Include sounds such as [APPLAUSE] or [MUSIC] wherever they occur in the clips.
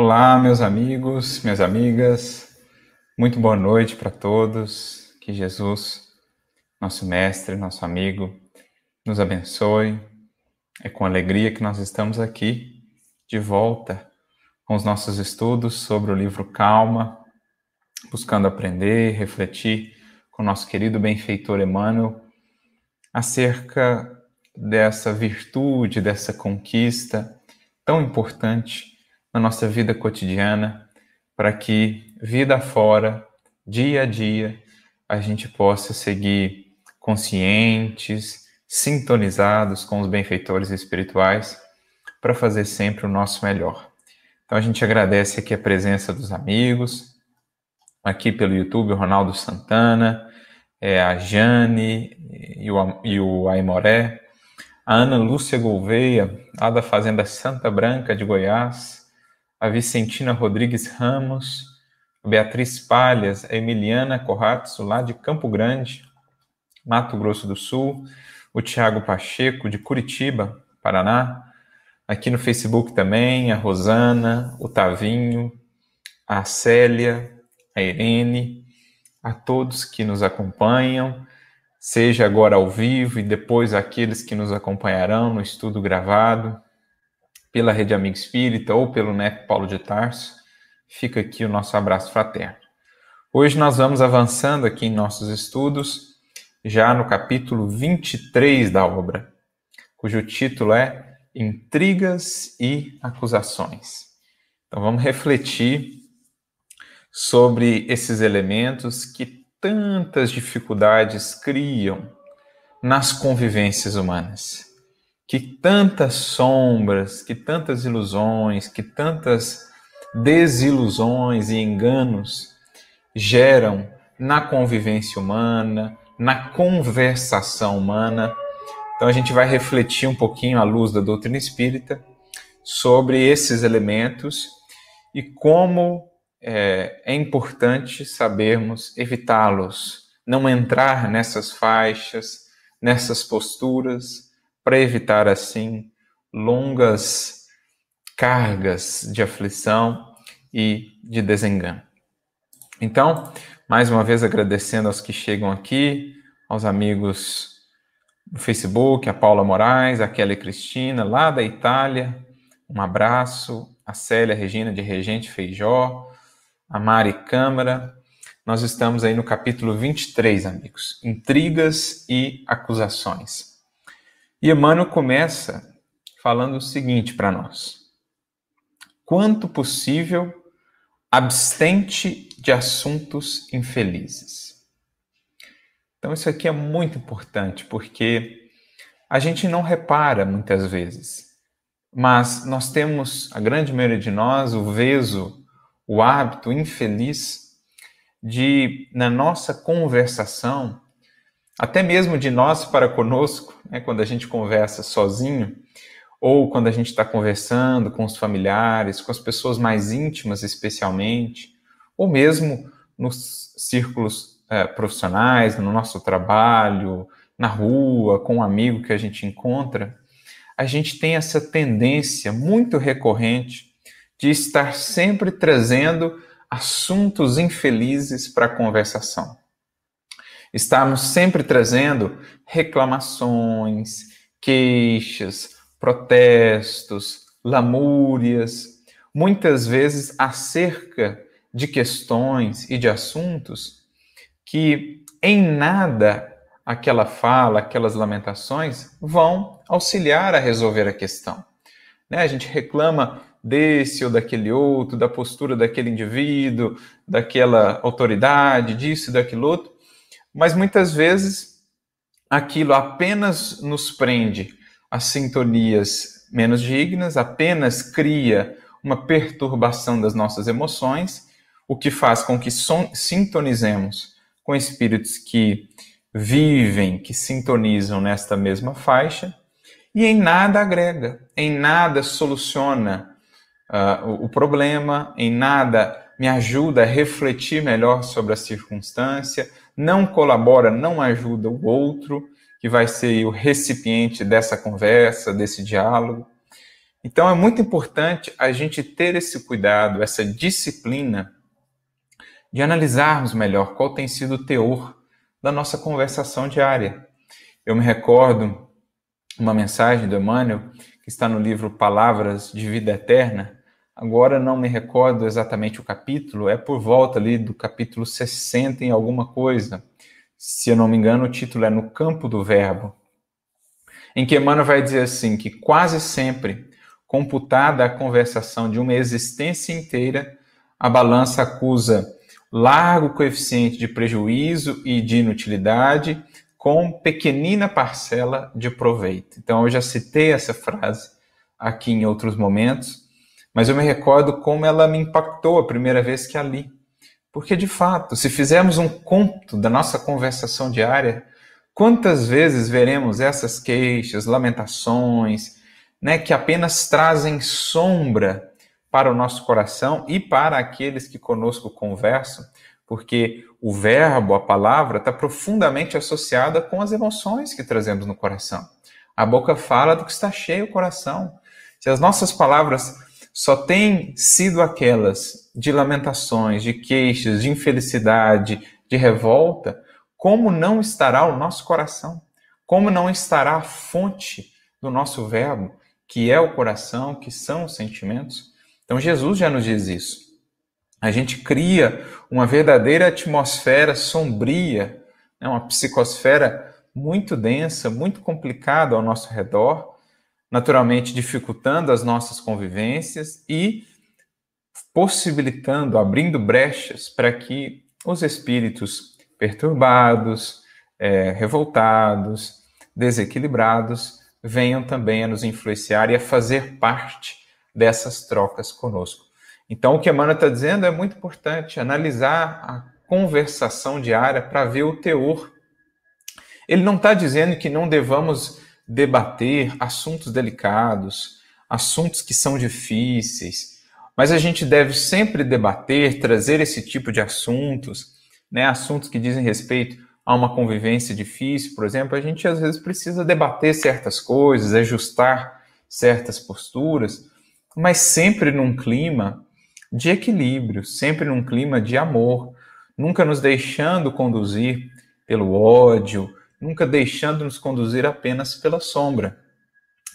Olá, meus amigos, minhas amigas, muito boa noite para todos. Que Jesus, nosso Mestre, nosso amigo, nos abençoe. É com alegria que nós estamos aqui de volta com os nossos estudos sobre o livro Calma, buscando aprender, refletir com o nosso querido benfeitor Emmanuel acerca dessa virtude, dessa conquista tão importante na nossa vida cotidiana, para que vida fora, dia a dia, a gente possa seguir conscientes, sintonizados com os benfeitores espirituais, para fazer sempre o nosso melhor. Então a gente agradece aqui a presença dos amigos, aqui pelo YouTube, o Ronaldo Santana, é, a Jane e o, e o Aimoré, a Ana Lúcia Gouveia, lá da Fazenda Santa Branca de Goiás, a Vicentina Rodrigues Ramos, a Beatriz Palhas, a Emiliana Corratso, lá de Campo Grande, Mato Grosso do Sul, o Tiago Pacheco, de Curitiba, Paraná, aqui no Facebook também, a Rosana, o Tavinho, a Célia, a Irene, a todos que nos acompanham, seja agora ao vivo e depois aqueles que nos acompanharão no estudo gravado pela Rede Amigo Espírita ou pelo NEP Paulo de Tarso, fica aqui o nosso abraço fraterno. Hoje nós vamos avançando aqui em nossos estudos, já no capítulo 23 da obra, cujo título é Intrigas e Acusações. Então vamos refletir sobre esses elementos que tantas dificuldades criam nas convivências humanas que tantas sombras, que tantas ilusões, que tantas desilusões e enganos geram na convivência humana, na conversação humana. Então a gente vai refletir um pouquinho à luz da doutrina espírita sobre esses elementos e como é, é importante sabermos evitá-los, não entrar nessas faixas, nessas posturas para evitar assim longas cargas de aflição e de desengano. Então, mais uma vez agradecendo aos que chegam aqui, aos amigos do Facebook, a Paula Moraes, a Kelly Cristina, lá da Itália, um abraço, a Célia Regina de Regente Feijó, a Mari Câmara. Nós estamos aí no capítulo 23, amigos, intrigas e acusações. E Emmanuel começa falando o seguinte para nós: quanto possível, abstente de assuntos infelizes. Então, isso aqui é muito importante, porque a gente não repara muitas vezes, mas nós temos, a grande maioria de nós, o veso, o hábito infeliz de, na nossa conversação, até mesmo de nós para conosco, né, quando a gente conversa sozinho, ou quando a gente está conversando com os familiares, com as pessoas mais íntimas, especialmente, ou mesmo nos círculos é, profissionais, no nosso trabalho, na rua, com um amigo que a gente encontra, a gente tem essa tendência muito recorrente de estar sempre trazendo assuntos infelizes para a conversação. Estamos sempre trazendo reclamações, queixas, protestos, lamúrias, muitas vezes acerca de questões e de assuntos que em nada aquela fala, aquelas lamentações vão auxiliar a resolver a questão. Né? A gente reclama desse ou daquele outro, da postura daquele indivíduo, daquela autoridade, disso e daquilo outro, mas muitas vezes aquilo apenas nos prende a sintonias menos dignas, apenas cria uma perturbação das nossas emoções, o que faz com que sintonizemos com espíritos que vivem, que sintonizam nesta mesma faixa, e em nada agrega, em nada soluciona uh, o, o problema, em nada me ajuda a refletir melhor sobre a circunstância, não colabora, não ajuda o outro, que vai ser o recipiente dessa conversa, desse diálogo. Então é muito importante a gente ter esse cuidado, essa disciplina de analisarmos melhor qual tem sido o teor da nossa conversação diária. Eu me recordo uma mensagem do Emmanuel que está no livro Palavras de Vida Eterna. Agora não me recordo exatamente o capítulo, é por volta ali do capítulo 60 em alguma coisa. Se eu não me engano, o título é No Campo do Verbo, em que Emmanuel vai dizer assim que quase sempre computada a conversação de uma existência inteira, a balança acusa largo coeficiente de prejuízo e de inutilidade com pequenina parcela de proveito. Então, eu já citei essa frase aqui em outros momentos, mas eu me recordo como ela me impactou a primeira vez que a li. Porque, de fato, se fizermos um conto da nossa conversação diária, quantas vezes veremos essas queixas, lamentações, né, que apenas trazem sombra para o nosso coração e para aqueles que conosco conversam, porque o verbo, a palavra, está profundamente associada com as emoções que trazemos no coração. A boca fala do que está cheio o coração. Se as nossas palavras só têm sido aquelas de lamentações, de queixas, de infelicidade, de revolta, como não estará o nosso coração? Como não estará a fonte do nosso verbo? que é o coração, que são os sentimentos. Então Jesus já nos diz isso. A gente cria uma verdadeira atmosfera sombria, né, uma psicosfera muito densa, muito complicada ao nosso redor, naturalmente dificultando as nossas convivências e possibilitando, abrindo brechas para que os espíritos perturbados, é, revoltados, desequilibrados venham também a nos influenciar e a fazer parte dessas trocas conosco. Então, o que Emmanuel está dizendo é muito importante analisar a conversação diária para ver o teor. Ele não está dizendo que não devamos debater assuntos delicados, assuntos que são difíceis, mas a gente deve sempre debater, trazer esse tipo de assuntos, né, assuntos que dizem respeito a uma convivência difícil, por exemplo, a gente às vezes precisa debater certas coisas, ajustar certas posturas, mas sempre num clima de equilíbrio, sempre num clima de amor, nunca nos deixando conduzir pelo ódio, nunca deixando nos conduzir apenas pela sombra.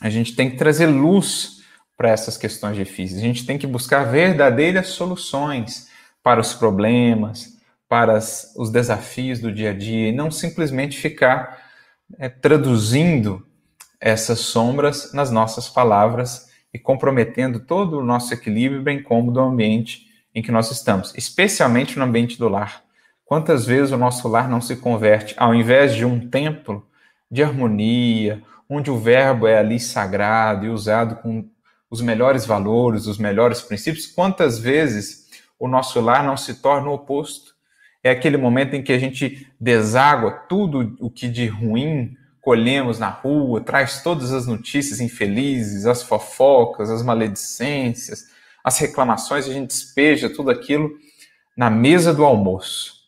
A gente tem que trazer luz para essas questões difíceis, a gente tem que buscar verdadeiras soluções para os problemas, para as, os desafios do dia a dia e não simplesmente ficar é, traduzindo essas sombras nas nossas palavras e comprometendo todo o nosso equilíbrio, bem como do ambiente em que nós estamos, especialmente no ambiente do lar. Quantas vezes o nosso lar não se converte, ao invés de um templo de harmonia, onde o verbo é ali sagrado e usado com os melhores valores, os melhores princípios, quantas vezes o nosso lar não se torna o oposto? é aquele momento em que a gente deságua tudo o que de ruim colhemos na rua, traz todas as notícias infelizes, as fofocas, as maledicências, as reclamações, a gente despeja tudo aquilo na mesa do almoço.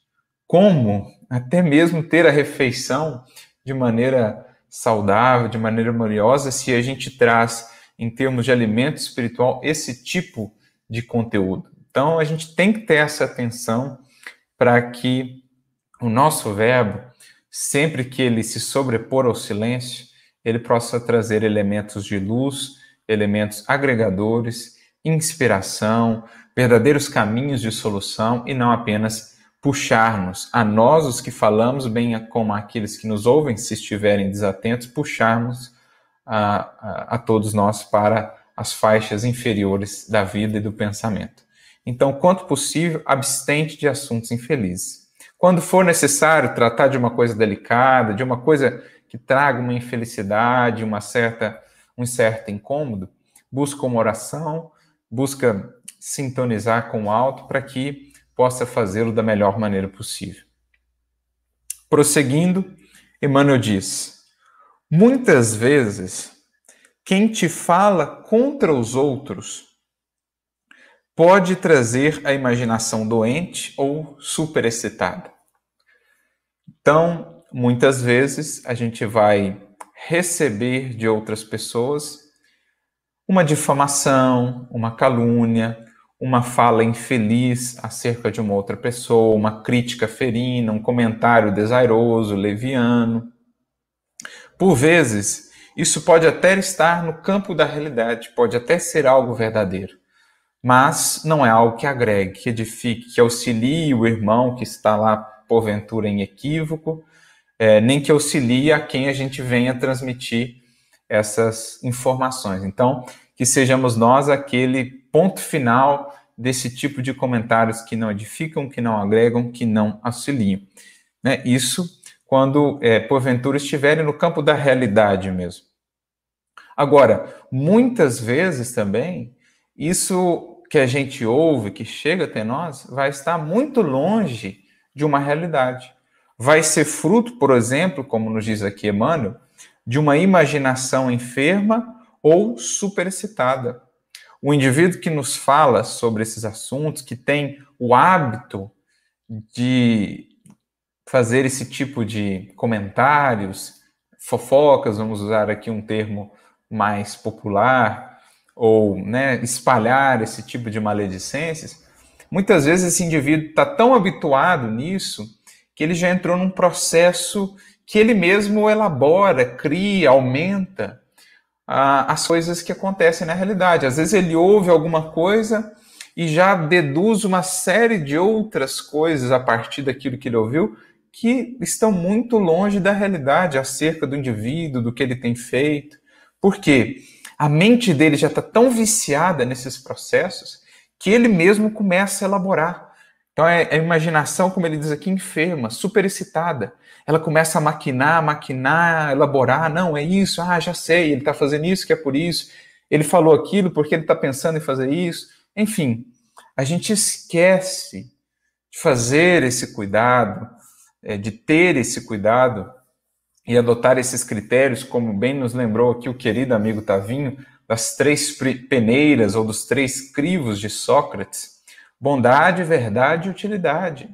Como até mesmo ter a refeição de maneira saudável, de maneira harmoniosa, se a gente traz, em termos de alimento espiritual, esse tipo de conteúdo. Então, a gente tem que ter essa atenção para que o nosso verbo, sempre que ele se sobrepor ao silêncio, ele possa trazer elementos de luz, elementos agregadores, inspiração, verdadeiros caminhos de solução e não apenas puxarmos a nós, os que falamos, bem como aqueles que nos ouvem, se estiverem desatentos, puxarmos a, a, a todos nós para as faixas inferiores da vida e do pensamento. Então, quanto possível, abstente de assuntos infelizes. Quando for necessário tratar de uma coisa delicada, de uma coisa que traga uma infelicidade, uma certa, um certo incômodo, busca uma oração, busca sintonizar com o alto para que possa fazê-lo da melhor maneira possível. Prosseguindo, Emmanuel diz: muitas vezes, quem te fala contra os outros pode trazer a imaginação doente ou superexcitada. Então, muitas vezes a gente vai receber de outras pessoas uma difamação, uma calúnia, uma fala infeliz acerca de uma outra pessoa, uma crítica ferina, um comentário desairoso, leviano. Por vezes, isso pode até estar no campo da realidade, pode até ser algo verdadeiro, mas não é algo que agregue, que edifique, que auxilie o irmão que está lá, porventura, em equívoco, é, nem que auxilie a quem a gente venha transmitir essas informações. Então, que sejamos nós aquele ponto final desse tipo de comentários que não edificam, que não agregam, que não auxiliam. Né? Isso quando, é, porventura, estiverem no campo da realidade mesmo. Agora, muitas vezes também, isso que a gente ouve, que chega até nós, vai estar muito longe de uma realidade. Vai ser fruto, por exemplo, como nos diz aqui Emmanuel, de uma imaginação enferma ou superexcitada. O indivíduo que nos fala sobre esses assuntos, que tem o hábito de fazer esse tipo de comentários, fofocas, vamos usar aqui um termo mais popular, ou né, espalhar esse tipo de maledicências, muitas vezes esse indivíduo está tão habituado nisso que ele já entrou num processo que ele mesmo elabora, cria, aumenta as coisas que acontecem na realidade. Às vezes ele ouve alguma coisa e já deduz uma série de outras coisas a partir daquilo que ele ouviu que estão muito longe da realidade acerca do indivíduo, do que ele tem feito. Por quê? A mente dele já está tão viciada nesses processos que ele mesmo começa a elaborar. Então é, é a imaginação, como ele diz aqui, enferma, superexcitada ela começa a maquinar, maquinar, elaborar. Não, é isso, ah, já sei, ele está fazendo isso que é por isso. Ele falou aquilo porque ele está pensando em fazer isso. Enfim, a gente esquece de fazer esse cuidado, é, de ter esse cuidado e adotar esses critérios, como bem nos lembrou aqui o querido amigo Tavinho, das três peneiras ou dos três crivos de Sócrates: bondade, verdade e utilidade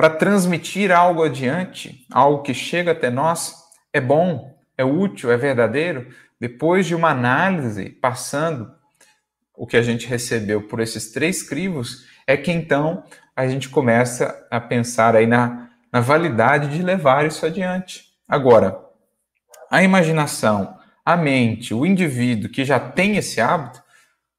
para transmitir algo adiante, algo que chega até nós, é bom, é útil, é verdadeiro, depois de uma análise, passando o que a gente recebeu por esses três crivos, é que então a gente começa a pensar aí na, na validade de levar isso adiante. Agora, a imaginação, a mente, o indivíduo que já tem esse hábito,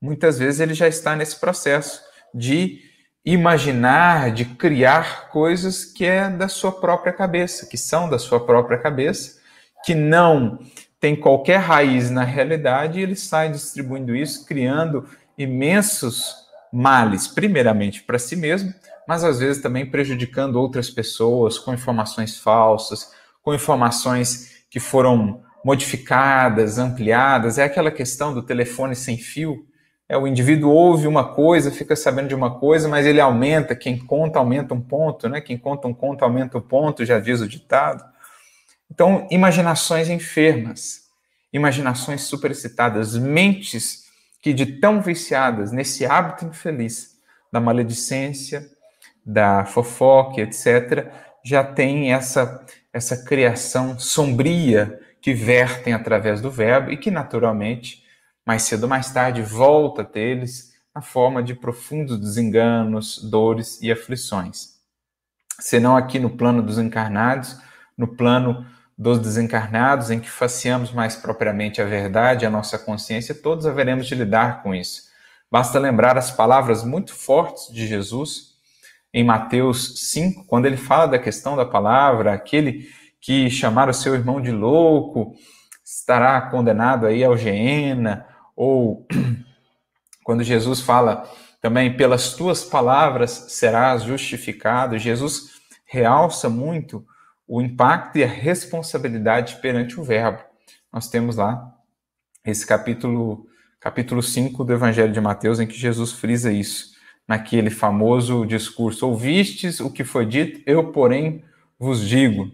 muitas vezes ele já está nesse processo de imaginar, de criar coisas que é da sua própria cabeça, que são da sua própria cabeça, que não tem qualquer raiz na realidade e ele sai distribuindo isso, criando imensos males, primeiramente para si mesmo, mas às vezes também prejudicando outras pessoas com informações falsas, com informações que foram modificadas, ampliadas. É aquela questão do telefone sem fio é, o indivíduo ouve uma coisa, fica sabendo de uma coisa, mas ele aumenta, quem conta aumenta um ponto, né? Quem conta um conto aumenta um ponto, já diz o ditado. Então, imaginações enfermas, imaginações superexcitadas, mentes que de tão viciadas nesse hábito infeliz da maledicência, da fofoca, etc., já tem essa essa criação sombria que vertem através do verbo e que naturalmente mais cedo ou mais tarde volta a tê-los na forma de profundos desenganos, dores e aflições. Senão aqui no plano dos encarnados, no plano dos desencarnados, em que faciamos mais propriamente a verdade, a nossa consciência, todos haveremos de lidar com isso. Basta lembrar as palavras muito fortes de Jesus em Mateus 5, quando ele fala da questão da palavra, aquele que chamar o seu irmão de louco estará condenado aí ao Geena, ou [CLEARS THROAT] quando Jesus fala também, pelas tuas palavras serás justificado, Jesus realça muito o impacto e a responsabilidade perante o Verbo. Nós temos lá esse capítulo, capítulo 5 do Evangelho de Mateus, em que Jesus frisa isso, naquele famoso discurso: Ouvistes o que foi dito, eu, porém, vos digo.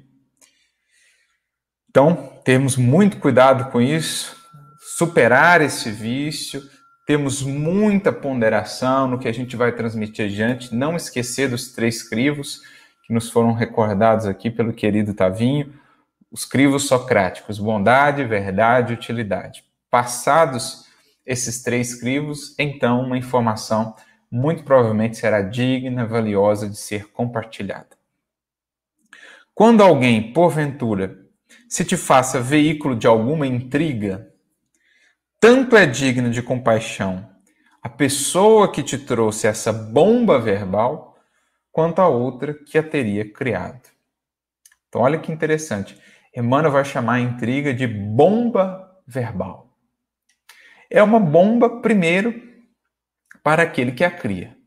Então, temos muito cuidado com isso, superar esse vício, temos muita ponderação no que a gente vai transmitir adiante, não esquecer dos três crivos que nos foram recordados aqui pelo querido Tavinho, os crivos socráticos, bondade, verdade utilidade. Passados esses três crivos, então uma informação muito provavelmente será digna, valiosa de ser compartilhada. Quando alguém, porventura, se te faça veículo de alguma intriga, tanto é digno de compaixão a pessoa que te trouxe essa bomba verbal, quanto a outra que a teria criado. Então, olha que interessante. Emmanuel vai chamar a intriga de bomba verbal. É uma bomba, primeiro, para aquele que a cria.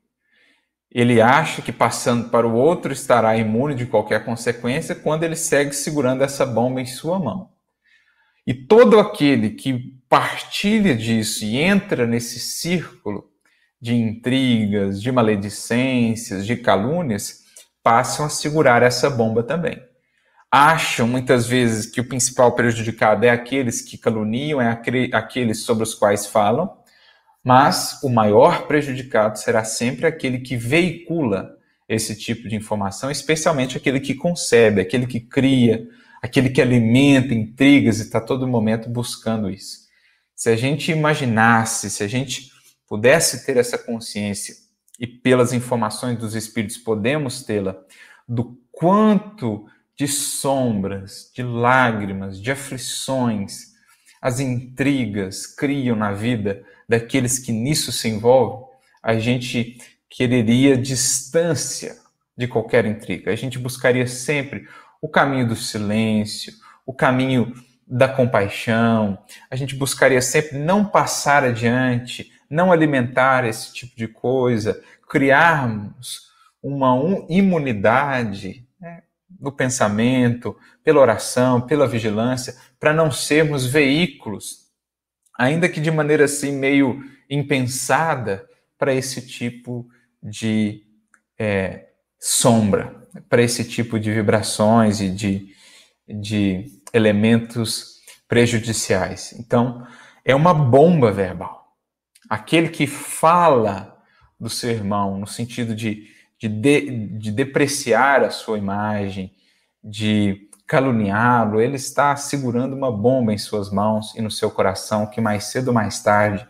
Ele acha que passando para o outro estará imune de qualquer consequência quando ele segue segurando essa bomba em sua mão. E todo aquele que partilha disso e entra nesse círculo de intrigas, de maledicências, de calúnias, passam a segurar essa bomba também. Acham muitas vezes que o principal prejudicado é aqueles que caluniam, é aqueles sobre os quais falam, mas o maior prejudicado será sempre aquele que veicula esse tipo de informação, especialmente aquele que concebe, aquele que cria, aquele que alimenta intrigas e está todo momento buscando isso. Se a gente imaginasse, se a gente pudesse ter essa consciência, e pelas informações dos Espíritos podemos tê-la, do quanto de sombras, de lágrimas, de aflições, as intrigas criam na vida daqueles que nisso se envolvem, a gente quereria distância de qualquer intriga. A gente buscaria sempre o caminho do silêncio, o caminho da compaixão. A gente buscaria sempre não passar adiante, não alimentar esse tipo de coisa, criarmos uma imunidade né, do pensamento, pela oração, pela vigilância, para não sermos veículos ainda que de maneira assim meio impensada, para esse tipo de é, sombra, para esse tipo de vibrações e de, de elementos prejudiciais. Então, é uma bomba verbal. Aquele que fala do seu irmão no sentido de, de, de, de depreciar a sua imagem, de caluniá-lo, ele está segurando uma bomba em suas mãos e no seu coração que mais cedo ou mais tarde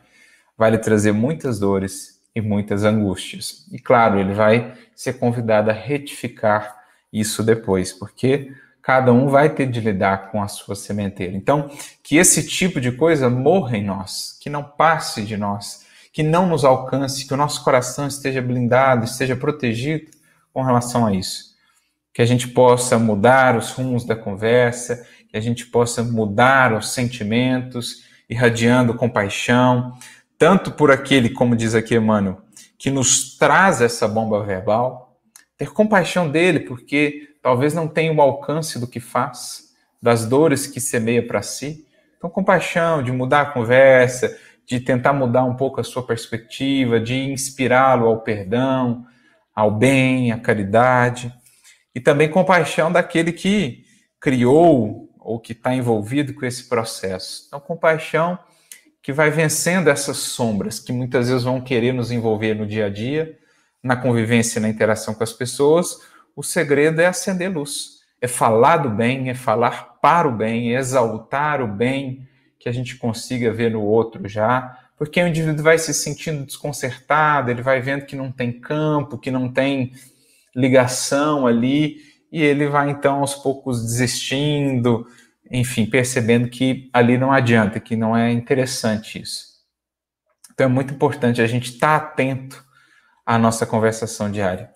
vai lhe trazer muitas dores e muitas angústias. E claro, ele vai ser convidado a retificar isso depois, porque cada um vai ter de lidar com a sua sementeira. Então, que esse tipo de coisa morra em nós, que não passe de nós, que não nos alcance, que o nosso coração esteja blindado, esteja protegido com relação a isso que a gente possa mudar os rumos da conversa, que a gente possa mudar os sentimentos, irradiando compaixão, tanto por aquele, como diz aqui Emmanuel, que nos traz essa bomba verbal, ter compaixão dele, porque talvez não tenha o alcance do que faz, das dores que semeia para si. Então, compaixão de mudar a conversa, de tentar mudar um pouco a sua perspectiva, de inspirá-lo ao perdão, ao bem, à caridade e também compaixão daquele que criou ou que está envolvido com esse processo. Então, compaixão que vai vencendo essas sombras que muitas vezes vão querer nos envolver no dia a dia, na convivência e na interação com as pessoas. O segredo é acender luz, é falar do bem, é falar para o bem, é exaltar o bem que a gente consiga ver no outro já, porque o indivíduo vai se sentindo desconcertado, ele vai vendo que não tem campo, que não tem ligação ali, e ele vai então aos poucos desistindo, enfim, percebendo que ali não adianta, que não é interessante isso. Então é muito importante a gente estar tá atento à nossa conversação diária.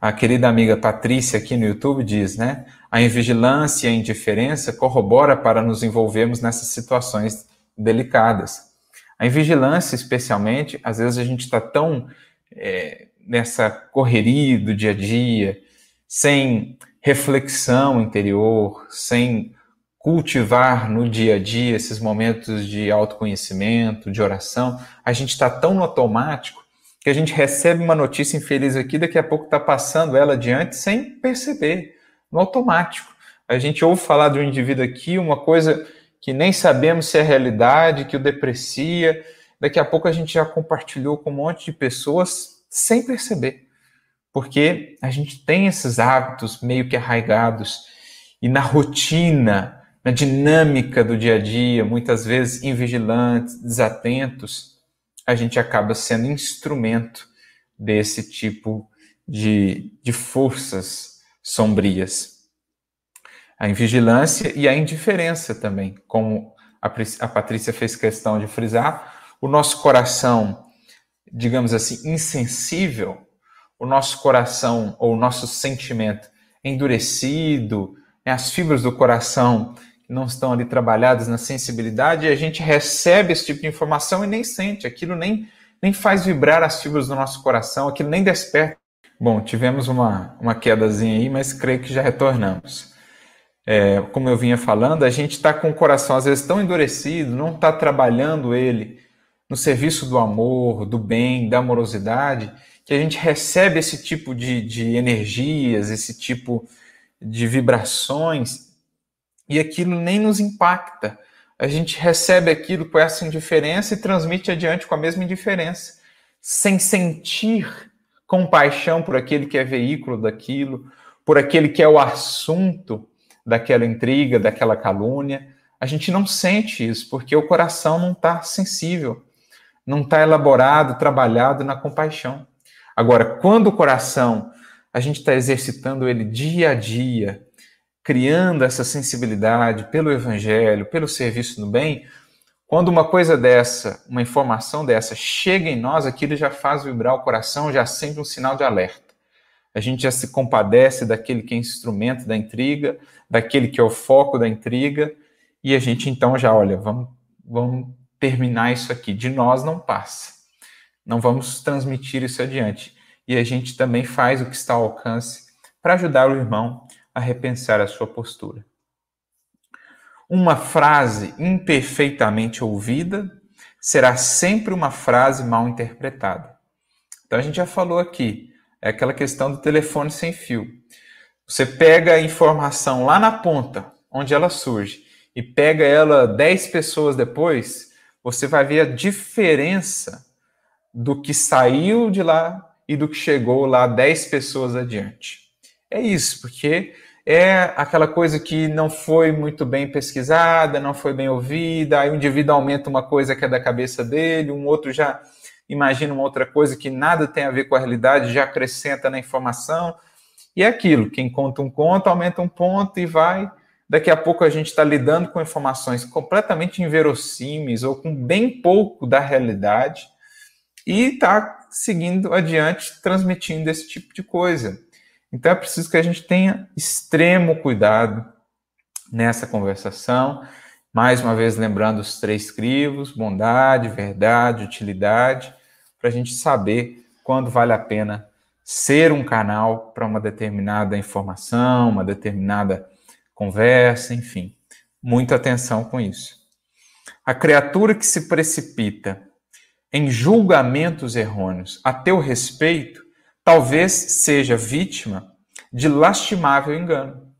A querida amiga Patrícia aqui no YouTube diz, né? A invigilância e a indiferença corrobora para nos envolvermos nessas situações delicadas. A invigilância, especialmente, às vezes a gente está tão é, nessa correria do dia a dia, sem reflexão interior, sem cultivar no dia a dia esses momentos de autoconhecimento, de oração, a gente está tão no automático que a gente recebe uma notícia infeliz aqui, daqui a pouco está passando ela adiante sem perceber, no automático. A gente ouve falar de um indivíduo aqui, uma coisa que nem sabemos se é realidade, que o deprecia, daqui a pouco a gente já compartilhou com um monte de pessoas sem perceber. Porque a gente tem esses hábitos meio que arraigados e na rotina, na dinâmica do dia a dia, muitas vezes invigilantes, desatentos, a gente acaba sendo instrumento desse tipo de, de forças sombrias. A invigilância e a indiferença também, como a, a Patrícia fez questão de frisar, o nosso coração, digamos assim, insensível, o nosso coração ou o nosso sentimento endurecido, né, as fibras do coração não estão ali trabalhadas na sensibilidade, e a gente recebe esse tipo de informação e nem sente, aquilo nem, nem faz vibrar as fibras do nosso coração, aquilo nem desperta. Bom, tivemos uma, uma quedazinha aí, mas creio que já retornamos. É, como eu vinha falando, a gente está com o coração às vezes tão endurecido, não está trabalhando ele no serviço do amor, do bem, da amorosidade, que a gente recebe esse tipo de, de energias, esse tipo de vibrações, e aquilo nem nos impacta. A gente recebe aquilo com essa indiferença e transmite adiante com a mesma indiferença, sem sentir compaixão por aquele que é veículo daquilo, por aquele que é o assunto daquela intriga, daquela calúnia. A gente não sente isso, porque o coração não está sensível, não está elaborado, trabalhado na compaixão. Agora, quando o coração, a gente está exercitando ele dia a dia, criando essa sensibilidade pelo evangelho, pelo serviço no bem, quando uma coisa dessa, uma informação dessa chega em nós, aquilo já faz vibrar o coração, já acende um sinal de alerta. A gente já se compadece daquele que é instrumento da intriga, daquele que é o foco da intriga, e a gente então já, olha, vamos, vamos terminar isso aqui. De nós não passa não vamos transmitir isso adiante. E a gente também faz o que está ao alcance para ajudar o irmão a repensar a sua postura. Uma frase imperfeitamente ouvida será sempre uma frase mal interpretada. Então a gente já falou aqui, é aquela questão do telefone sem fio. Você pega a informação lá na ponta, onde ela surge, e pega ela 10 pessoas depois, você vai ver a diferença do que saiu de lá e do que chegou lá 10 pessoas adiante. É isso, porque é aquela coisa que não foi muito bem pesquisada, não foi bem ouvida, aí o indivíduo aumenta uma coisa que é da cabeça dele, um outro já imagina uma outra coisa que nada tem a ver com a realidade, já acrescenta na informação. E é aquilo, quem conta um conto aumenta um ponto e vai. Daqui a pouco a gente está lidando com informações completamente inverossímeis ou com bem pouco da realidade e está seguindo adiante, transmitindo esse tipo de coisa. Então é preciso que a gente tenha extremo cuidado nessa conversação. Mais uma vez, lembrando os três crivos: bondade, verdade, utilidade, para a gente saber quando vale a pena ser um canal para uma determinada informação, uma determinada conversa, enfim. Muita atenção com isso. A criatura que se precipita em julgamentos errôneos a teu respeito, talvez seja vítima de lastimável engano.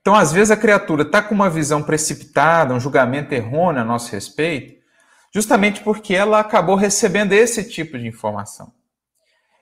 Então, às vezes, a criatura está com uma visão precipitada, um julgamento errôneo a nosso respeito, justamente porque ela acabou recebendo esse tipo de informação.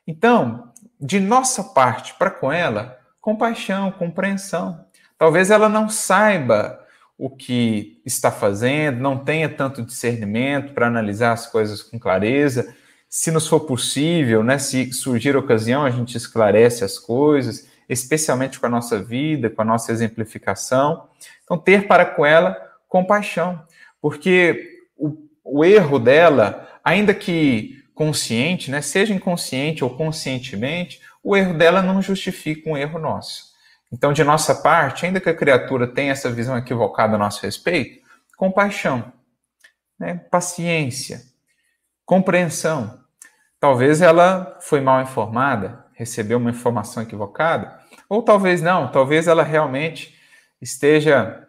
Então, de nossa parte para com ela, compaixão, compreensão. Talvez ela não saiba o que está fazendo, não tenha tanto discernimento para analisar as coisas com clareza. Se nos for possível, né, se surgir ocasião, a gente esclarece as coisas, especialmente com a nossa vida, com a nossa exemplificação. Então, ter para com ela compaixão, porque o, o erro dela, ainda que consciente, né, seja inconsciente ou conscientemente, o erro dela não justifica um erro nosso. Então, de nossa parte, ainda que a criatura tenha essa visão equivocada a nosso respeito, compaixão, né? paciência, compreensão. Talvez ela foi mal informada, recebeu uma informação equivocada, ou talvez não, talvez ela realmente esteja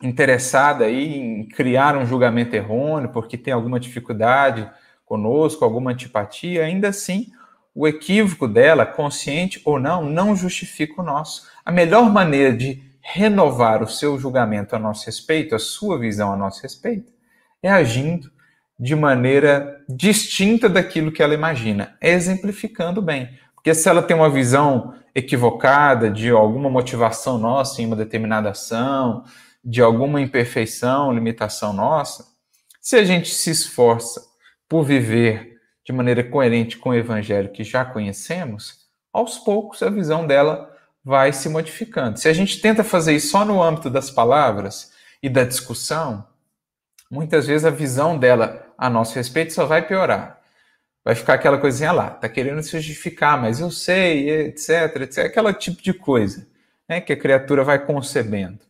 interessada aí em criar um julgamento errôneo, porque tem alguma dificuldade conosco, alguma antipatia, ainda assim, o equívoco dela, consciente ou não, não justifica o nosso. A melhor maneira de renovar o seu julgamento a nosso respeito, a sua visão a nosso respeito, é agindo de maneira distinta daquilo que ela imagina, exemplificando bem. Porque se ela tem uma visão equivocada de alguma motivação nossa em uma determinada ação, de alguma imperfeição, limitação nossa, se a gente se esforça por viver de maneira coerente com o evangelho que já conhecemos, aos poucos a visão dela vai se modificando. Se a gente tenta fazer isso só no âmbito das palavras e da discussão, muitas vezes a visão dela a nosso respeito só vai piorar. Vai ficar aquela coisinha lá, tá querendo se justificar, mas eu sei, etc, etc, aquela tipo de coisa né, que a criatura vai concebendo.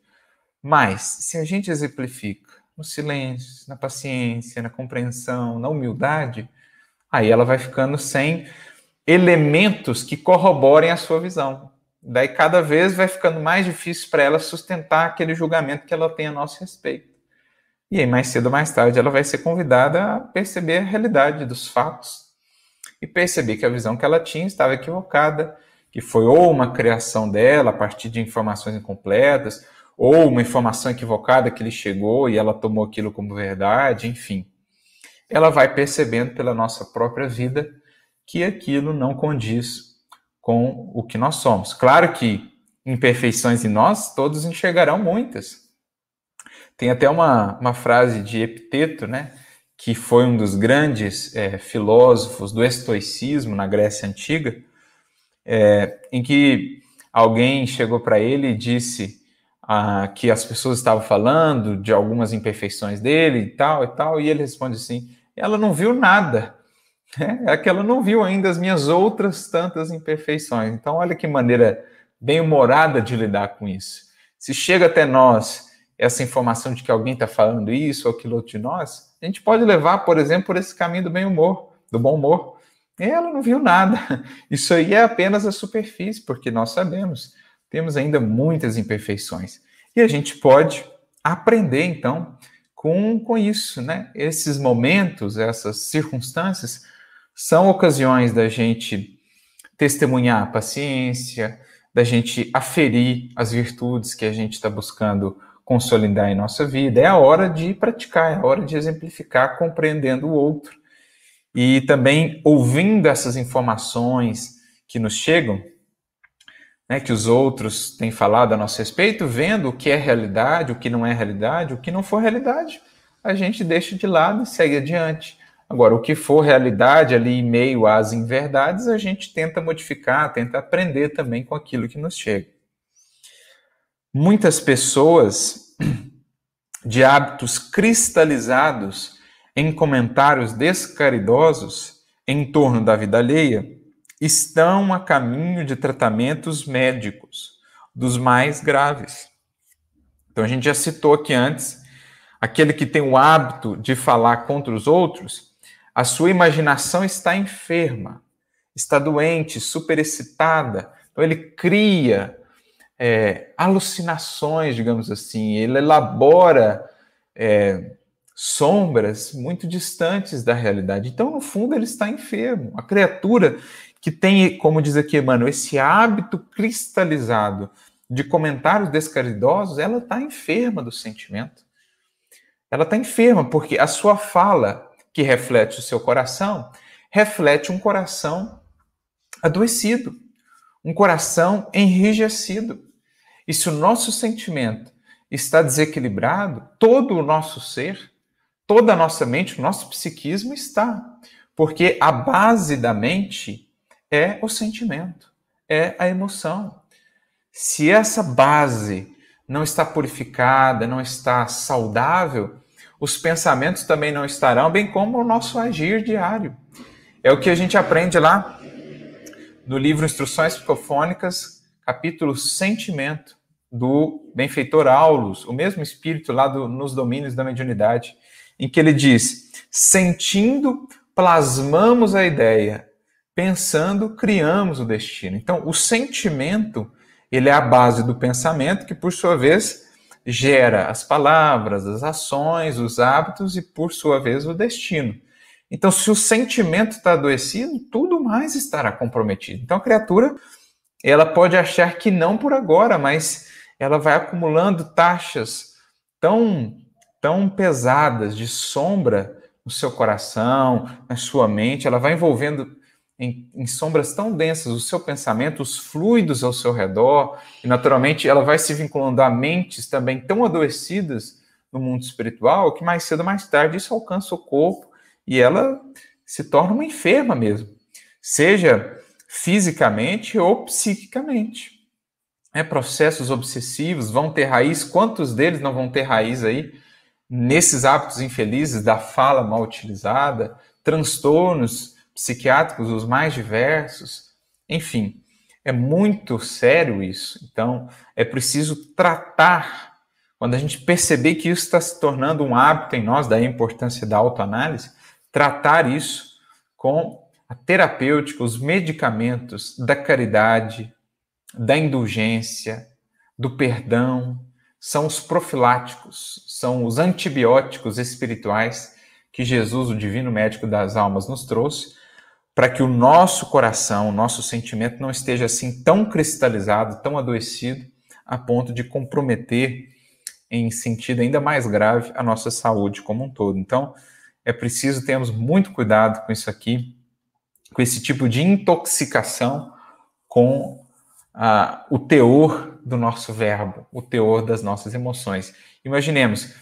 Mas, se a gente exemplifica no silêncio, na paciência, na compreensão, na humildade, aí ela vai ficando sem elementos que corroborem a sua visão. Daí cada vez vai ficando mais difícil para ela sustentar aquele julgamento que ela tem a nosso respeito. E aí, mais cedo ou mais tarde, ela vai ser convidada a perceber a realidade dos fatos e perceber que a visão que ela tinha estava equivocada, que foi ou uma criação dela a partir de informações incompletas, ou uma informação equivocada que lhe chegou e ela tomou aquilo como verdade, enfim. Ela vai percebendo pela nossa própria vida que aquilo não condiz com o que nós somos. Claro que imperfeições em nós, todos enxergarão muitas. Tem até uma, uma frase de Epiteto, né, que foi um dos grandes é, filósofos do estoicismo na Grécia Antiga, é, em que alguém chegou para ele e disse ah, que as pessoas estavam falando de algumas imperfeições dele e tal e tal, e ele responde assim: ela não viu nada. É, é que ela não viu ainda as minhas outras tantas imperfeições. Então, olha que maneira bem humorada de lidar com isso. Se chega até nós essa informação de que alguém está falando isso ou aquilo outro de nós, a gente pode levar, por exemplo, por esse caminho do bem humor, do bom humor. E ela não viu nada. [LAUGHS] Isso aí é apenas a superfície, porque nós sabemos, temos ainda muitas imperfeições. E a gente pode aprender, então, com, com isso, né? Esses momentos, essas circunstâncias, são ocasiões da gente testemunhar a paciência, da gente aferir as virtudes que a gente está buscando consolidar em nossa vida. É a hora de praticar, é a hora de exemplificar compreendendo o outro. E também ouvindo essas informações que nos chegam, né, que os outros têm falado a nosso respeito, vendo o que é realidade, o que não é realidade, o que não for realidade, a gente deixa de lado e segue adiante. Agora, o que for realidade ali em meio às inverdades, a gente tenta modificar, tenta aprender também com aquilo que nos chega. Muitas pessoas [CLEARS THROAT] de hábitos cristalizados em comentários descaridosos em torno da vida alheia estão a caminho de tratamentos médicos dos mais graves. Então a gente já citou aqui antes, aquele que tem o hábito de falar contra os outros, a sua imaginação está enferma, está doente, superexcitada. Então ele cria é, alucinações, digamos assim, ele elabora é, sombras muito distantes da realidade. Então, no fundo, ele está enfermo. A criatura que tem, como diz aqui Emmanuel, esse hábito cristalizado de comentários descaridosos, ela está enferma do sentimento. Ela está enferma porque a sua fala que reflete o seu coração, reflete um coração adoecido, um coração enrijecido. E se o nosso sentimento está desequilibrado, todo o nosso ser, toda a nossa mente, o nosso psiquismo está. Porque a base da mente é o sentimento, é a emoção. Se essa base não está purificada, não está saudável, os pensamentos também não estarão, bem como o nosso agir diário. É o que a gente aprende lá no livro Instruções Psicofônicas, capítulo Sentimento, do benfeitor Aulus, o mesmo espírito lá do, nos domínios da mediunidade, em que ele diz: sentindo, plasmamos a ideia, pensando, criamos o destino. Então, o sentimento, ele é a base do pensamento, que por sua vez gera as palavras, as ações, os hábitos e, por sua vez, o destino. Então, se o sentimento está adoecido, tudo mais estará comprometido. Então, a criatura, ela pode achar que não por agora, mas ela vai acumulando taxas tão, tão pesadas de sombra no seu coração, na sua mente, ela vai envolvendo em, em, sombras tão densas o seu pensamento, os fluidos ao seu redor, e naturalmente ela vai se vinculando a mentes também tão adoecidas no mundo espiritual que mais cedo ou mais tarde isso alcança o corpo e ela se torna uma enferma mesmo, seja fisicamente ou psiquicamente. É, processos obsessivos vão ter raiz, quantos deles não vão ter raiz aí nesses hábitos infelizes da fala mal utilizada, transtornos psiquiátricos os mais diversos, enfim, é muito sério isso. Então, é preciso tratar. Quando a gente perceber que isso está se tornando um hábito em nós, daí a importância da autoanálise, tratar isso com a terapêutica, os medicamentos da caridade, da indulgência, do perdão, são os profiláticos, são os antibióticos espirituais que Jesus, o divino médico das almas, nos trouxe para que o nosso coração, o nosso sentimento não esteja assim tão cristalizado, tão adoecido, a ponto de comprometer em sentido ainda mais grave a nossa saúde como um todo. Então, é preciso termos muito cuidado com isso aqui, com esse tipo de intoxicação com ah, o teor do nosso verbo, o teor das nossas emoções. Imaginemos,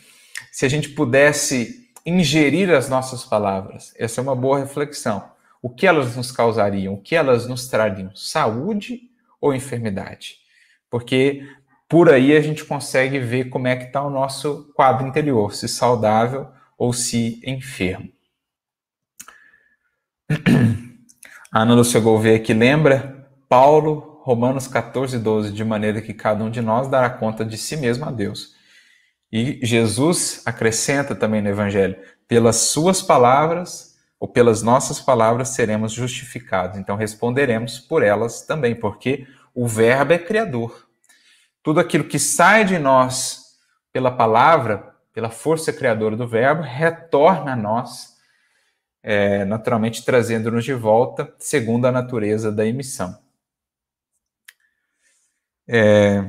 se a gente pudesse ingerir as nossas palavras, essa é uma boa reflexão. O que elas nos causariam? O que elas nos trariam? Saúde ou enfermidade? Porque por aí a gente consegue ver como é que está o nosso quadro interior, se saudável ou se enfermo. [CLEARS THROAT] A Ana Lúcia Gouveia aqui lembra Paulo Romanos 14, 12, de maneira que cada um de nós dará conta de si mesmo a Deus. E Jesus acrescenta também no Evangelho: pelas suas palavras ou pelas nossas palavras seremos justificados. Então responderemos por elas também, porque o Verbo é criador. Tudo aquilo que sai de nós pela palavra, pela força criadora do Verbo, retorna a nós, é, naturalmente trazendo-nos de volta, segundo a natureza da emissão. É,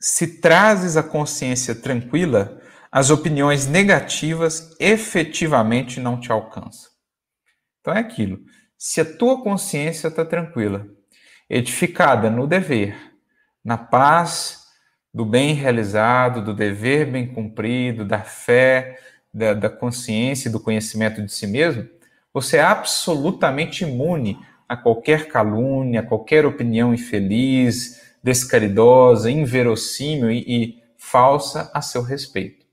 se trazes a consciência tranquila, as opiniões negativas efetivamente não te alcançam. Então é aquilo. Se a tua consciência está tranquila, edificada no dever, na paz do bem realizado, do dever bem cumprido, da fé, da, da consciência e do conhecimento de si mesmo, você é absolutamente imune a qualquer calúnia, a qualquer opinião infeliz, descaridosa, inverossímil e, e falsa a seu respeito.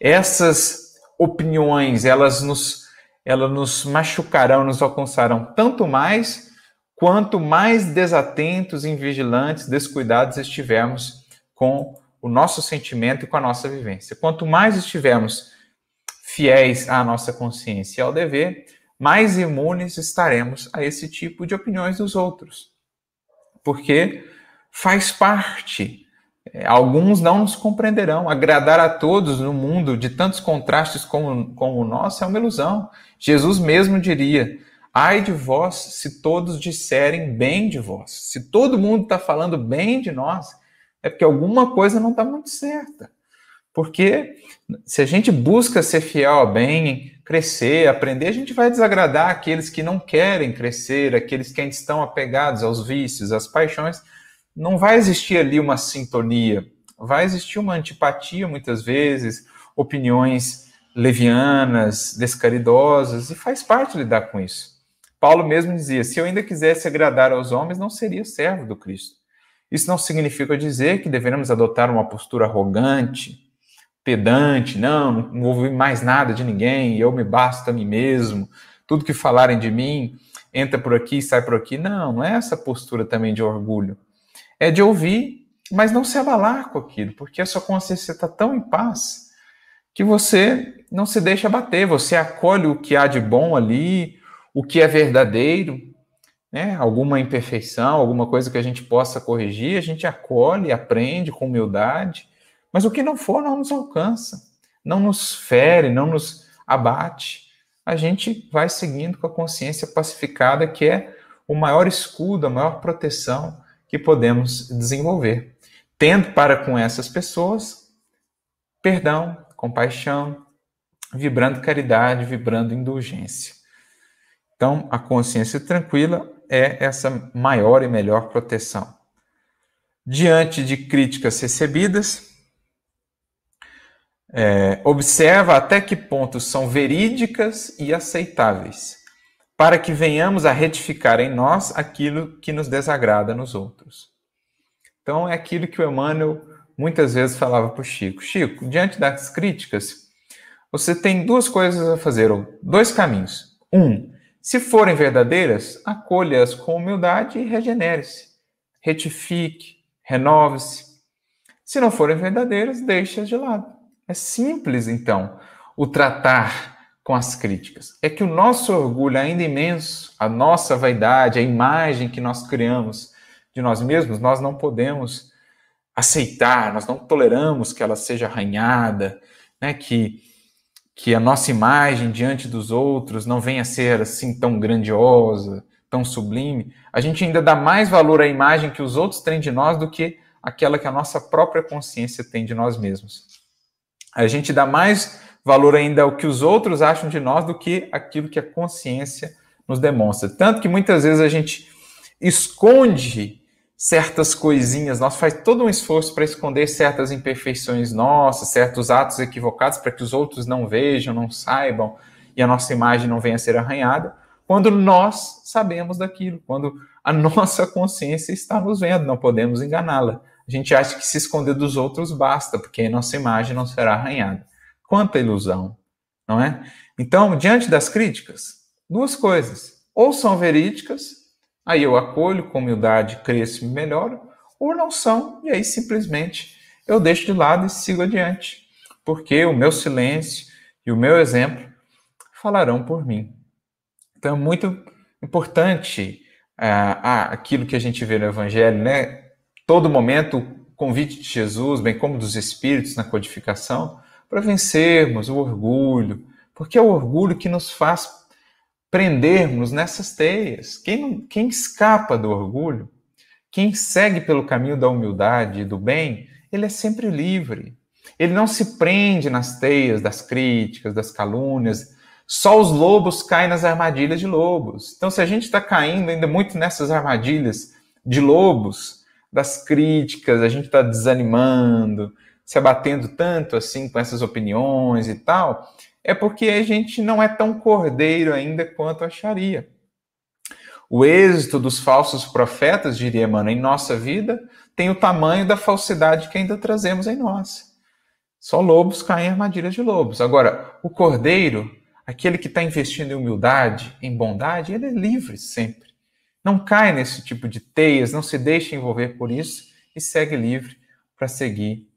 Essas opiniões, elas nos, elas nos machucarão, nos alcançarão tanto mais quanto mais desatentos, invigilantes, descuidados estivermos com o nosso sentimento e com a nossa vivência. Quanto mais estivermos fiéis à nossa consciência e ao dever, mais imunes estaremos a esse tipo de opiniões dos outros. Porque faz parte. É, alguns não nos compreenderão. Agradar a todos no mundo de tantos contrastes como, como o nosso é uma ilusão. Jesus mesmo diria: Ai de vós se todos disserem bem de vós. Se todo mundo está falando bem de nós, é porque alguma coisa não está muito certa. Porque se a gente busca ser fiel ao bem, crescer, aprender, a gente vai desagradar aqueles que não querem crescer, aqueles que ainda estão apegados aos vícios, às paixões não vai existir ali uma sintonia, vai existir uma antipatia muitas vezes, opiniões levianas, descaridosas, e faz parte lidar com isso. Paulo mesmo dizia: se eu ainda quisesse agradar aos homens, não seria servo do Cristo. Isso não significa dizer que devemos adotar uma postura arrogante, pedante, não, não ouvir mais nada de ninguém, eu me basto a mim mesmo, tudo que falarem de mim entra por aqui sai por aqui. Não, não é essa postura também de orgulho é de ouvir, mas não se abalar com aquilo, porque a sua consciência está tão em paz que você não se deixa bater, você acolhe o que há de bom ali, o que é verdadeiro, né? alguma imperfeição, alguma coisa que a gente possa corrigir, a gente acolhe, aprende com humildade, mas o que não for não nos alcança, não nos fere, não nos abate. A gente vai seguindo com a consciência pacificada, que é o maior escudo, a maior proteção que podemos desenvolver, tendo para com essas pessoas perdão, compaixão, vibrando caridade, vibrando indulgência. Então, a consciência tranquila é essa maior e melhor proteção. Diante de críticas recebidas, É, observa até que ponto são verídicas e aceitáveis, para que venhamos a retificar em nós aquilo que nos desagrada nos outros. Então, é aquilo que o Emmanuel muitas vezes falava para o Chico: Chico, diante das críticas, você tem duas coisas a fazer, ou dois caminhos. Um, se forem verdadeiras, acolha-as com humildade e regenere-se. Retifique, renove-se. Se não forem verdadeiras, deixe-as de lado. É simples, então, o tratar com as críticas. É que o nosso orgulho, ainda imenso, a nossa vaidade, a imagem que nós criamos de nós mesmos, nós não podemos aceitar, nós não toleramos que ela seja arranhada, né, que, que a nossa imagem diante dos outros não venha a ser assim tão grandiosa, tão sublime. A gente ainda dá mais valor à imagem que os outros têm de nós do que aquela que a nossa própria consciência tem de nós mesmos. A gente dá mais valor ainda ao que os outros acham de nós do que aquilo que a consciência nos demonstra. Tanto que muitas vezes a gente esconde certas coisinhas, nós faz todo um esforço para esconder certas imperfeições nossas, certos atos equivocados para que os outros não vejam, não saibam e a nossa imagem não venha a ser arranhada, quando nós sabemos daquilo, quando a [LAUGHS] nossa consciência está nos vendo, não podemos enganá-la. A gente acha que se esconder dos outros basta, porque a nossa imagem não será arranhada. Quanta ilusão, não é? Então, diante das críticas, duas coisas. Ou são verídicas Aí eu acolho com humildade, cresço e melhoro, ou não são, e aí simplesmente eu deixo de lado e sigo adiante, porque o meu silêncio e o meu exemplo falarão por mim. Então é muito importante ah, aquilo que a gente vê no Evangelho, né? Todo momento o convite de Jesus, bem como dos Espíritos na codificação, para vencermos o orgulho, porque é o orgulho que nos faz prendermos nessas teias. Quem, quem escapa do orgulho, quem segue pelo caminho da humildade e do bem, ele é sempre livre. Ele não se prende nas teias das críticas, das calúnias. Só os lobos caem nas armadilhas de lobos. Então, se a gente está caindo ainda muito nessas armadilhas de lobos, das críticas, a gente está desanimando, se abatendo tanto assim com essas opiniões e tal, é porque a gente não é tão cordeiro ainda quanto acharia. O êxito dos falsos profetas, diria mano, em nossa vida tem o tamanho da falsidade que ainda trazemos em nós. Só lobos caem em armadilhas de lobos. Agora, o cordeiro, aquele que está investindo em humildade, em bondade, ele é livre sempre. Não cai nesse tipo de teias, não se deixa envolver por isso e segue livre para seguir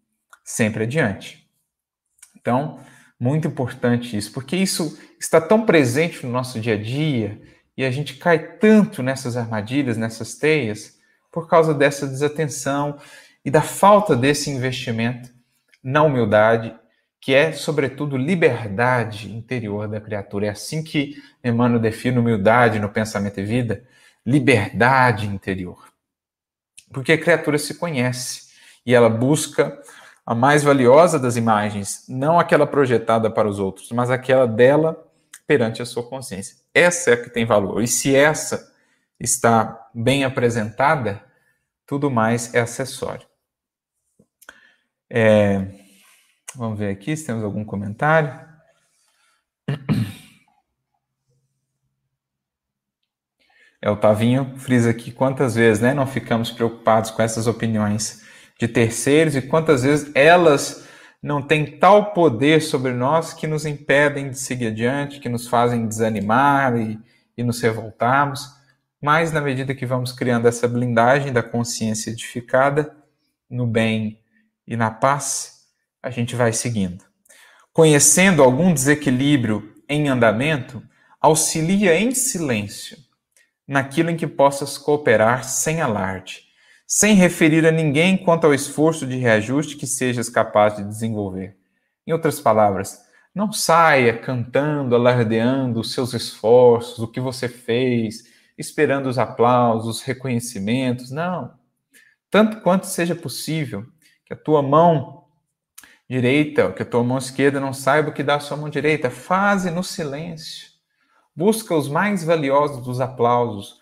sempre adiante. Então, muito importante isso, porque isso está tão presente no nosso dia a dia e a gente cai tanto nessas armadilhas, nessas teias, por causa dessa desatenção e da falta desse investimento na humildade, que é, sobretudo, liberdade interior da criatura. É assim que Emmanuel define humildade no pensamento e vida: liberdade interior. Porque a criatura se conhece e ela busca a mais valiosa das imagens, não aquela projetada para os outros, mas aquela dela perante a sua consciência. Essa é a que tem valor. E se essa está bem apresentada, tudo mais é acessório. É, vamos ver aqui se temos algum comentário. É, o Tavinho frisa aqui quantas vezes né, não ficamos preocupados com essas opiniões de terceiros e quantas vezes elas não têm tal poder sobre nós que nos impedem de seguir adiante, que nos fazem desanimar e, e nos revoltarmos. Mas na medida que vamos criando essa blindagem da consciência edificada no bem e na paz, a gente vai seguindo. Conhecendo algum desequilíbrio em andamento, auxilia em silêncio naquilo em que possas cooperar sem alarde sem referir a ninguém quanto ao esforço de reajuste que sejas capaz de desenvolver. Em outras palavras, não saia cantando, alardeando os seus esforços, o que você fez, esperando os aplausos, os reconhecimentos. Não. Tanto quanto seja possível, que a tua mão direita, que a tua mão esquerda não saiba o que dá a sua mão direita. Faze no silêncio. Busca os mais valiosos dos aplausos,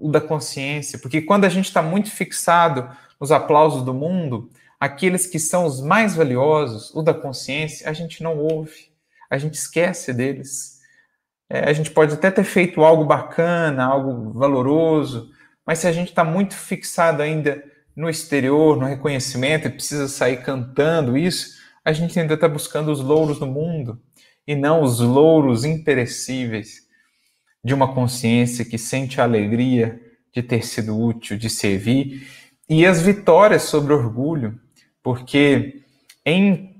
o da consciência, porque quando a gente está muito fixado nos aplausos do mundo, aqueles que são os mais valiosos, o da consciência, a gente não ouve, a gente esquece deles. É, a gente pode até ter feito algo bacana, algo valoroso, mas se a gente está muito fixado ainda no exterior, no reconhecimento, e precisa sair cantando isso, a gente ainda está buscando os louros do mundo e não os louros imperecíveis de uma consciência que sente a alegria de ter sido útil, de servir, e as vitórias sobre orgulho, porque em.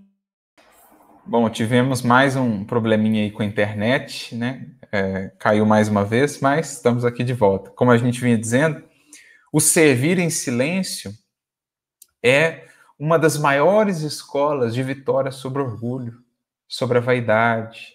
Bom, tivemos mais um probleminha aí com a internet, né? É, caiu mais uma vez, mas estamos aqui de volta. Como a gente vinha dizendo, o servir em silêncio é uma das maiores escolas de vitória sobre orgulho, sobre a vaidade,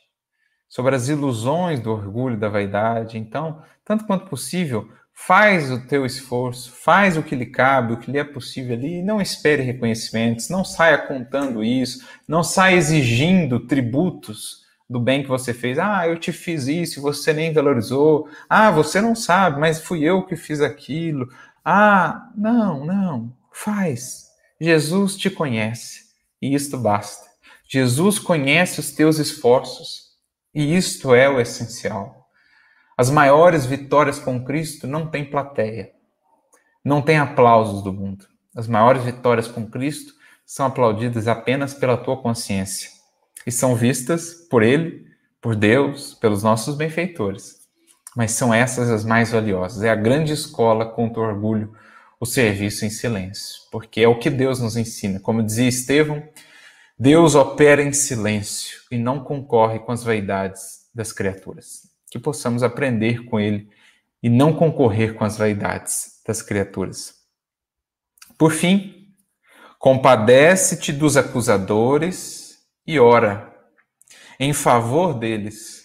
sobre as ilusões do orgulho, da vaidade. Então, tanto quanto possível, faz o teu esforço, faz o que lhe cabe, o que lhe é possível ali, e não espere reconhecimentos, não saia contando isso, não saia exigindo tributos do bem que você fez. Ah, eu te fiz isso você nem valorizou. Ah, você não sabe, mas fui eu que fiz aquilo. Ah, não, não, faz. Jesus te conhece e isto basta. Jesus conhece os teus esforços e isto é o essencial. As maiores vitórias com Cristo não têm plateia, não têm aplausos do mundo. As maiores vitórias com Cristo são aplaudidas apenas pela tua consciência e são vistas por Ele, por Deus, pelos nossos benfeitores. Mas são essas as mais valiosas. É a grande escola contra o orgulho, o serviço em silêncio, porque é o que Deus nos ensina. Como dizia Estevão, Deus opera em silêncio e não concorre com as vaidades das criaturas que possamos aprender com ele e não concorrer com as vaidades das criaturas. Por fim, compadece-te dos acusadores e ora em favor deles,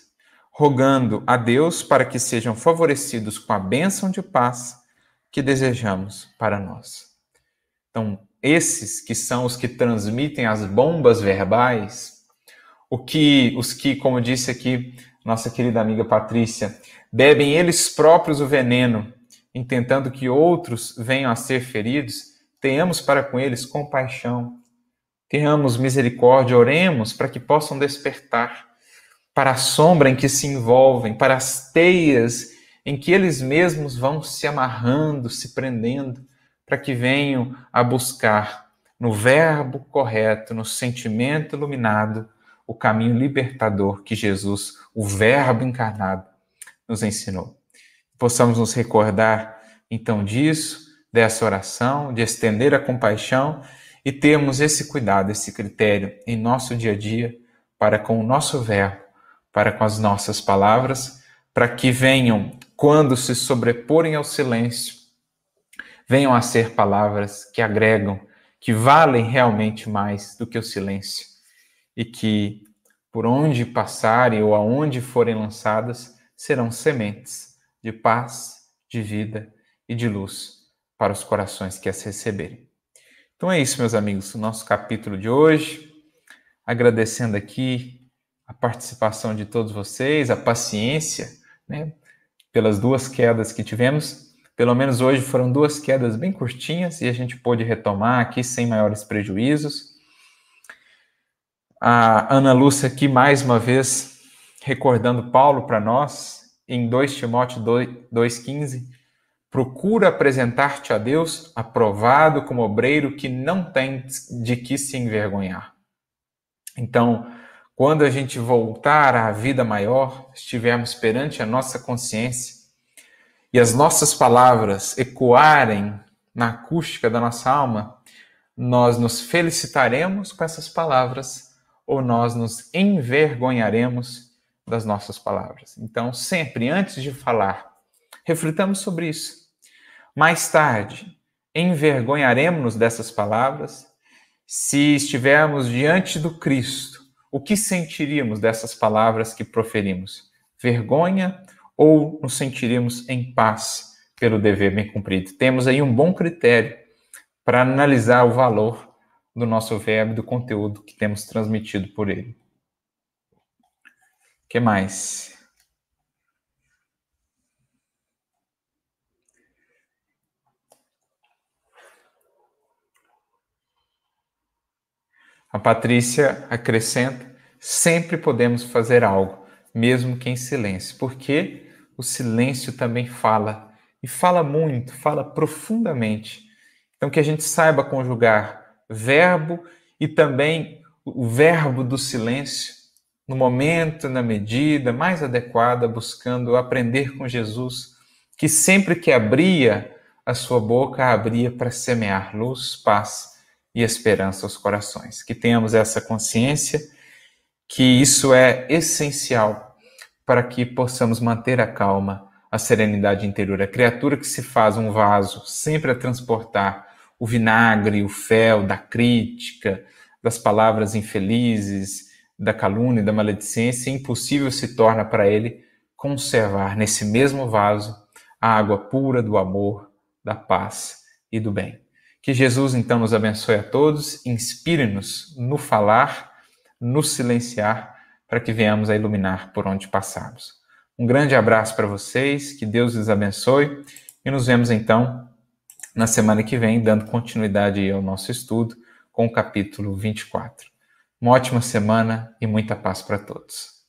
rogando a Deus para que sejam favorecidos com a bênção de paz que desejamos para nós. Então, esses que são os que transmitem as bombas verbais, o que os que, como disse aqui nossa querida amiga Patrícia, bebem eles próprios o veneno, intentando que outros venham a ser feridos, tenhamos para com eles compaixão, tenhamos misericórdia, oremos para que possam despertar para a sombra em que se envolvem, para as teias em que eles mesmos vão se amarrando, se prendendo, para que venham a buscar no verbo correto, no sentimento iluminado, o caminho libertador que Jesus, o Verbo encarnado, nos ensinou. Possamos nos recordar, então, disso, dessa oração, de estender a compaixão e termos esse cuidado, esse critério em nosso dia a dia para com o nosso verbo, para com as nossas palavras, para que venham, quando se sobreporem ao silêncio, venham a ser palavras que agregam, que valem realmente mais do que o silêncio e que por onde passarem ou aonde forem lançadas serão sementes de paz, de vida e de luz para os corações que as receberem. Então é isso, meus amigos, o nosso capítulo de hoje. Agradecendo aqui a participação de todos vocês, a paciência, né, pelas duas quedas que tivemos. Pelo menos hoje foram duas quedas bem curtinhas e a gente pôde retomar aqui sem maiores prejuízos a Ana Lúcia aqui mais uma vez recordando Paulo para nós em 2 Timóteo 2,15. Procura apresentar-te a Deus aprovado como obreiro que não tem de que se envergonhar. Então, quando a gente voltar à vida maior, estivermos perante a nossa consciência e as nossas palavras ecoarem na acústica da nossa alma, nós nos felicitaremos com essas palavras ou nós nos envergonharemos das nossas palavras. Então, sempre antes de falar, reflitamos sobre isso. Mais tarde, envergonharemos-nos dessas palavras? Se estivermos diante do Cristo, o que sentiríamos dessas palavras que proferimos? Vergonha ou nos sentiríamos em paz pelo dever bem cumprido? Temos aí um bom critério para analisar o valor do nosso verbo, do conteúdo que temos transmitido por ele. O que mais? A Patrícia acrescenta: sempre podemos fazer algo, mesmo que em silêncio, porque o silêncio também fala, e fala muito, fala profundamente. Então, que a gente saiba conjugar verbo e também o verbo do silêncio no momento, na medida mais adequada, buscando aprender com Jesus, que sempre que abria a sua boca, abria para semear luz, paz e esperança aos corações. Que tenhamos essa consciência que isso é essencial para que possamos manter a calma, a serenidade interior. A criatura que se faz um vaso sempre a transportar o vinagre, o fel da crítica, das palavras infelizes, da calúnia, da maledicência, impossível se torna para ele conservar nesse mesmo vaso a água pura do amor, da paz e do bem. Que Jesus então nos abençoe a todos, inspire-nos no falar, no silenciar, para que venhamos a iluminar por onde passarmos. Um grande abraço para vocês, que Deus os abençoe e nos vemos então na semana que vem, dando continuidade ao nosso estudo com o capítulo 24. Uma ótima semana e muita paz para todos.